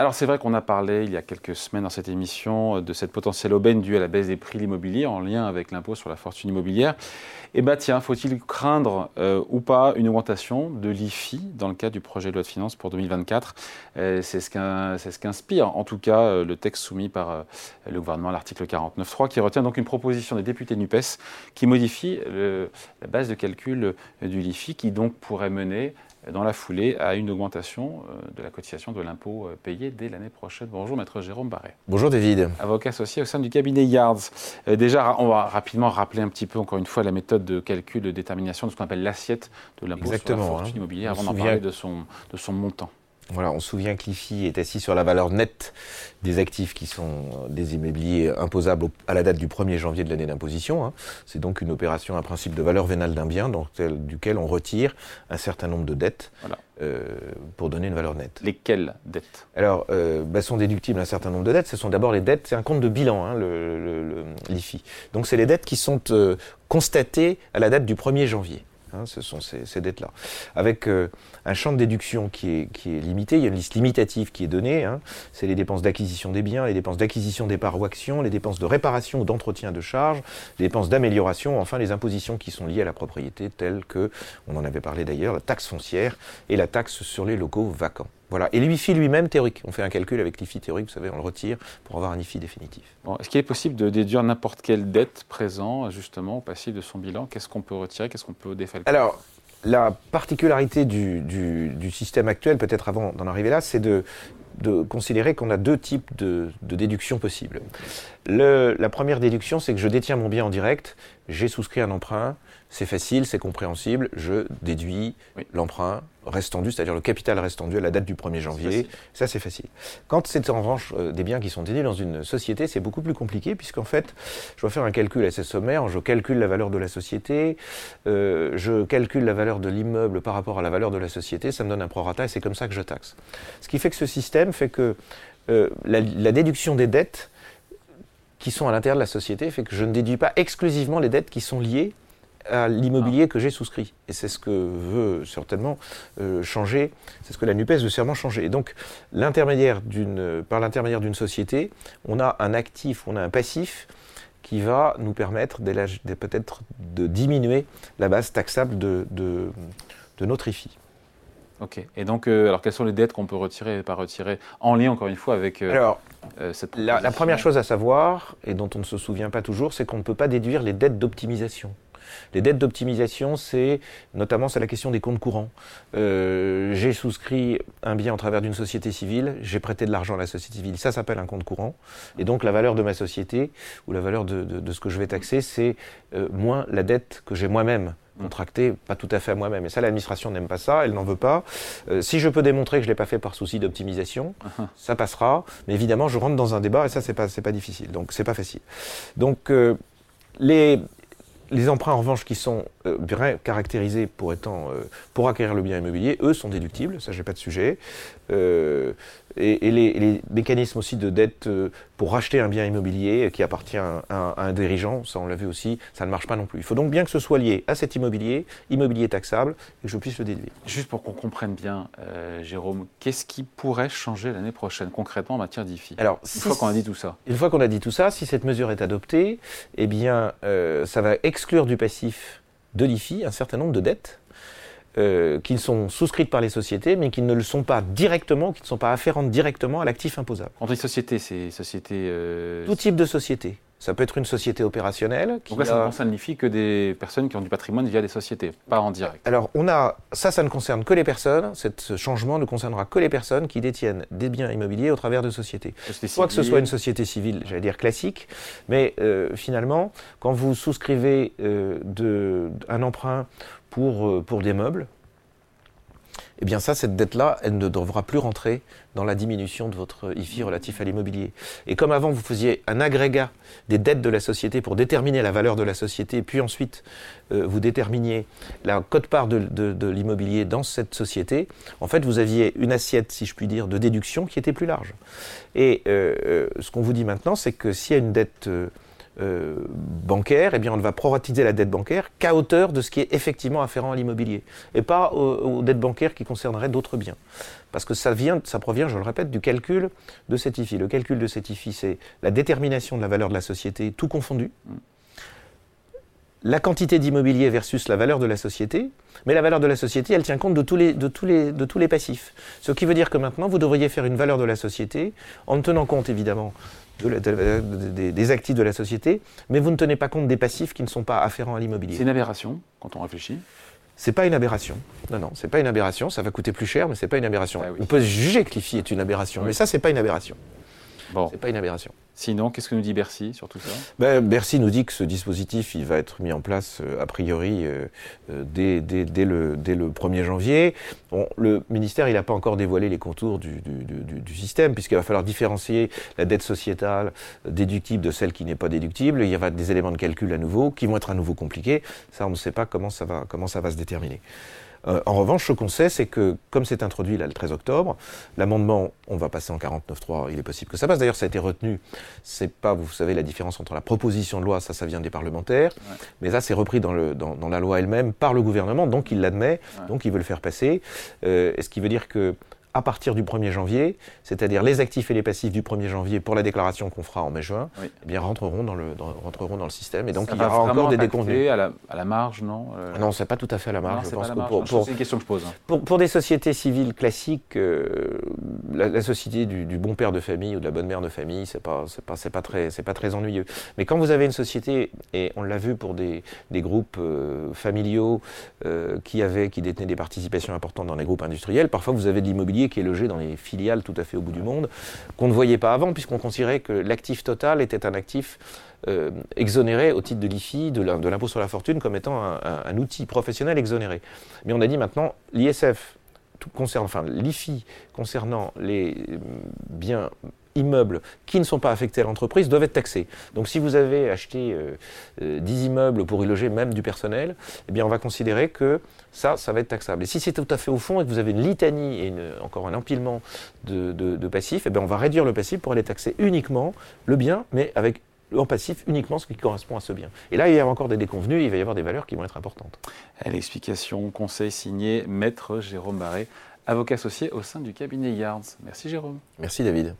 Alors c'est vrai qu'on a parlé il y a quelques semaines dans cette émission de cette potentielle aubaine due à la baisse des prix de l'immobilier en lien avec l'impôt sur la fortune immobilière. Eh bien tiens, faut-il craindre euh, ou pas une augmentation de l'IFI dans le cadre du projet de loi de finances pour 2024 euh, C'est ce qu'inspire en tout cas euh, le texte soumis par le gouvernement, l'article 49.3, qui retient donc une proposition des députés de NUPES qui modifie la base de calcul du LIFI qui donc pourrait mener dans la foulée à une augmentation euh, de la cotisation de l'impôt euh, payé dès l'année prochaine. Bonjour maître Jérôme Barré. Bonjour David. Avocat associé au sein du cabinet Yards. Euh, déjà, on va rapidement rappeler un petit peu encore une fois la méthode de calcul de détermination de ce qu'on appelle l'assiette de l'impôt sur la fortune hein. immobilière avant d'en parler de son, de son montant. Voilà, on se souvient que l'IFI est assis sur la valeur nette des actifs qui sont des immobiliers imposables à la date du 1er janvier de l'année d'imposition. Hein. C'est donc une opération, un principe de valeur vénale d'un bien, dans duquel on retire un certain nombre de dettes euh, pour donner une valeur nette. Lesquelles dettes? Alors, euh, bah, sont déductibles un certain nombre de dettes. Ce sont d'abord les dettes, c'est un compte de bilan, hein, l'IFI. Donc, c'est les dettes qui sont euh, constatées à la date du 1er janvier. Hein, ce sont ces, dettes-là. Avec euh, un champ de déduction qui est, limité, il y a une liste limitative qui est donnée. Hein. c'est les dépenses d'acquisition des biens, les dépenses d'acquisition des parts ou actions, les dépenses de réparation ou d'entretien de charges, les dépenses d'amélioration, enfin les impositions qui sont liées à la propriété, telles que, on en avait parlé d'ailleurs, la taxe foncière et la taxe sur les locaux vacants. Voilà. Et l'IFI lui-même théorique. On fait un calcul avec l'IFI théorique, vous savez, on le retire pour avoir un IFI définitif. Est-ce qu'il est possible de déduire n'importe quelle dette présente, justement, au passif de son bilan? Qu'est-ce qu'on peut retirer? Qu'est-ce qu'on peut défalquer? Alors, la particularité du, système actuel, peut-être avant d'en arriver là, c'est de, considérer qu'on a deux types de, déductions possibles. la première déduction, c'est que je détiens mon bien en direct, j'ai souscrit un emprunt, c'est facile, c'est compréhensible, je déduis l'emprunt restendu, c'est-à-dire le capital restendu à la date du 1er janvier. Ça, c'est facile. Quand c'est en revanche euh, des biens qui sont déduits dans une société, c'est beaucoup plus compliqué, puisqu'en fait, je dois faire un calcul assez sommaire, je calcule la valeur de la société, euh, je calcule la valeur de l'immeuble par rapport à la valeur de la société, ça me donne un prorata et c'est comme ça que je taxe. Ce qui fait que ce système fait que euh, la, déduction des dettes qui sont à l'intérieur de la société fait que je ne déduis pas exclusivement les dettes qui sont liées à l'immobilier que j'ai souscrit. Et c'est ce que veut certainement euh, changer, c'est ce que la NUPES veut certainement changer. Et donc, l'intermédiaire d'une, par l'intermédiaire d'une société, on a un actif, on a un passif qui va nous permettre peut-être de diminuer la base taxable de, de, notre IFI. Ok. Et donc, euh, alors quelles sont les dettes qu'on peut retirer et pas retirer en lien, encore une fois, avec euh, alors, cette la, la première chose à savoir, et dont on ne se souvient pas toujours, c'est qu'on ne peut pas déduire les dettes d'optimisation. Les dettes d'optimisation, c'est notamment c'est la question des comptes courants. Euh, j'ai souscrit un bien en travers d'une société civile, j'ai prêté de l'argent à la société civile, ça s'appelle un compte courant. Et donc la valeur de ma société ou la valeur de, ce que je vais taxer, c'est euh, moins la dette que j'ai moi-même contractée, pas tout à fait à moi-même. Et ça, l'administration n'aime pas ça, elle n'en veut pas. Euh, si je peux démontrer que je ne l'ai pas fait par souci d'optimisation, uh-huh. ça passera. Mais évidemment, je rentre dans un débat et ça, c'est pas, pas difficile. Donc, c'est pas facile. Donc, les, les emprunts, en revanche, qui sont bien caractérisés pour, étant, euh, pour acquérir le bien immobilier, eux, sont déductibles, ça, j'ai pas de sujet. Euh, et, les, mécanismes aussi de dette pour racheter un bien immobilier qui appartient à, un dirigeant, ça on l'a vu aussi, ça ne marche pas non plus. Il faut donc bien que ce soit lié à cet immobilier, immobilier taxable, et que je puisse le déduire. Juste pour qu'on comprenne bien, Jérôme, qu'est-ce qui pourrait changer l'année prochaine concrètement en matière d'IFI? Alors, une fois qu'on a dit tout ça. Une fois qu'on a dit tout ça, si cette mesure est adoptée, eh bien, ça va exclure du passif de l'IFI un certain nombre de dettes euh, qui sont souscrites par les sociétés, mais qui ne le sont pas directement, qui ne sont pas afférentes directement à l'actif imposable. Entre les sociétés, c'est sociétés... Euh... Tout type de société. Ça peut être une société opérationnelle. Qui Donc là, ça ne concerne que des personnes qui ont du patrimoine via des sociétés, pas en direct. Alors, on a ça, ça ne concerne que les personnes. ce changement ne concernera que les personnes qui détiennent des biens immobiliers au travers de sociétés. Soit que ce soit une société civile, j'allais dire classique, mais euh, finalement, quand vous souscrivez euh, de, un emprunt pour, euh, pour des meubles, eh bien ça, cette dette-là, elle ne devra plus rentrer dans la diminution de votre IFI relatif à l'immobilier. Et comme avant, vous faisiez un agrégat des dettes de la société pour déterminer la valeur de la société, puis ensuite euh, vous déterminiez la cote-part de, l'immobilier dans cette société, en fait, vous aviez une assiette, si je puis dire, de déduction qui était plus large. Et euh, ce qu'on vous dit maintenant, c'est que s'il y a une dette euh, bancaire, eh bien, on va proratiser la dette bancaire qu'à hauteur de ce qui est effectivement afférent à l'immobilier, et pas aux, dettes bancaires qui concerneraient d'autres biens. Parce que ça, vient, ça provient, je le répète, du calcul de cet IFI. Le calcul de cet IFI, c'est la détermination de la valeur de la société, tout confondu. La quantité d'immobilier versus la valeur de la société, mais la valeur de la société, elle tient compte de tous les, de tous les, de tous les passifs. Ce qui veut dire que maintenant, vous devriez faire une valeur de la société en tenant compte évidemment des actifs de la société, mais vous ne tenez pas compte des passifs qui ne sont pas afférents à l'immobilier. C'est une aberration quand on réfléchit c'est pas une aberration. Non, non, c'est pas une aberration. Ça va coûter plus cher, mais c'est pas une aberration. Ah on peut juger que l'IFI est une aberration, mais ça, c'est pas une aberration. Bon. C'est pas une aberration. Sinon, qu'est-ce que nous dit Bercy sur tout ça? Ben, Bercy nous dit que ce dispositif, il va être mis en place euh, a priori euh, euh, dès, dès, le, dès, le, 1er janvier. Bon, le ministère, il n'a pas encore dévoilé les contours du, du, du système, puisqu'il va falloir différencier la dette sociétale déductible de celle qui n'est pas déductible. Il y aura des éléments de calcul à nouveau qui vont être à nouveau compliqués. Ça, on ne sait pas comment ça va, comment ça va se déterminer. Euh, en revanche, ce qu'on sait, c'est que, comme c'est introduit là, le 13 octobre, l'amendement, on va passer en 49.3, il est possible que ça passe. D'ailleurs, ça a été retenu. C'est pas, vous savez, la différence entre la proposition de loi, ça, ça vient des parlementaires, mais ça, c'est repris dans, le, dans, la loi elle-même par le gouvernement, donc il l'admet, donc il veut le faire passer. Euh, ce qui veut dire que à partir du 1er janvier, c'est-à-dire les actifs et les passifs du 1er janvier pour la déclaration qu'on fera en mai-juin, eh bien rentreront dans, le, rentreront dans le système. Et donc il y aura encore des déconvenus. À la, à la marge, non euh... Non, c'est pas tout à fait à la marge. c'est une question que je pose. Hein. Pour, des sociétés civiles classiques, euh, la, société du, bon père de famille ou de la bonne mère de famille, c'est pas, pas, très, pas très ennuyeux. Mais quand vous avez une société, et on l'a vu pour des, des groupes euh, familiaux euh, qui, avaient, qui détenaient des participations importantes dans les groupes industriels, parfois vous avez de l'immobilier qui est logé dans les filiales tout à fait au bout du monde, qu'on ne voyait pas avant, puisqu'on considérait que l'actif total était un actif euh, exonéré au titre de l'IFI, de l'impôt sur la fortune, comme étant un, outil professionnel exonéré. Mais on a dit maintenant, l'ISF, concerne, enfin l'IFI concernant les biens immeubles qui ne sont pas affectés à l'entreprise doivent être taxés. Donc si vous avez acheté 10 euh, euh, immeubles pour y loger même du personnel, eh bien on va considérer que ça, ça va être taxable. Et si c'est tout à fait au fond et que vous avez une litanie et encore un empilement de, passifs, eh bien on va réduire le passif pour aller taxer uniquement le bien, mais avec en passif uniquement ce qui correspond à ce bien. Et là, il y a encore des déconvenus, il va y avoir des valeurs qui vont être importantes. L'explication, conseil signé Maître Jérôme Barré, avocat associé au sein du cabinet Yards. Merci Jérôme. Merci David.